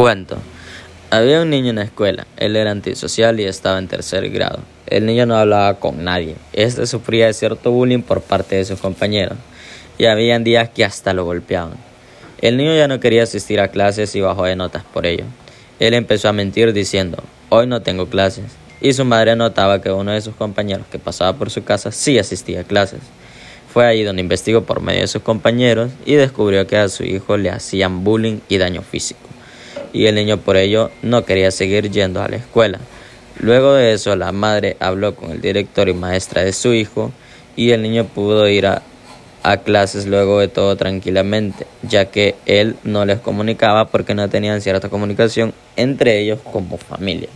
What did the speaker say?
Cuento. Había un niño en la escuela. Él era antisocial y estaba en tercer grado. El niño no hablaba con nadie. Este sufría de cierto bullying por parte de sus compañeros. Y habían días que hasta lo golpeaban. El niño ya no quería asistir a clases y bajó de notas por ello. Él empezó a mentir diciendo, hoy no tengo clases. Y su madre notaba que uno de sus compañeros que pasaba por su casa sí asistía a clases. Fue ahí donde investigó por medio de sus compañeros y descubrió que a su hijo le hacían bullying y daño físico y el niño por ello no quería seguir yendo a la escuela. Luego de eso la madre habló con el director y maestra de su hijo y el niño pudo ir a, clases luego de todo tranquilamente, ya que él no les comunicaba porque no tenían cierta comunicación entre ellos como familia.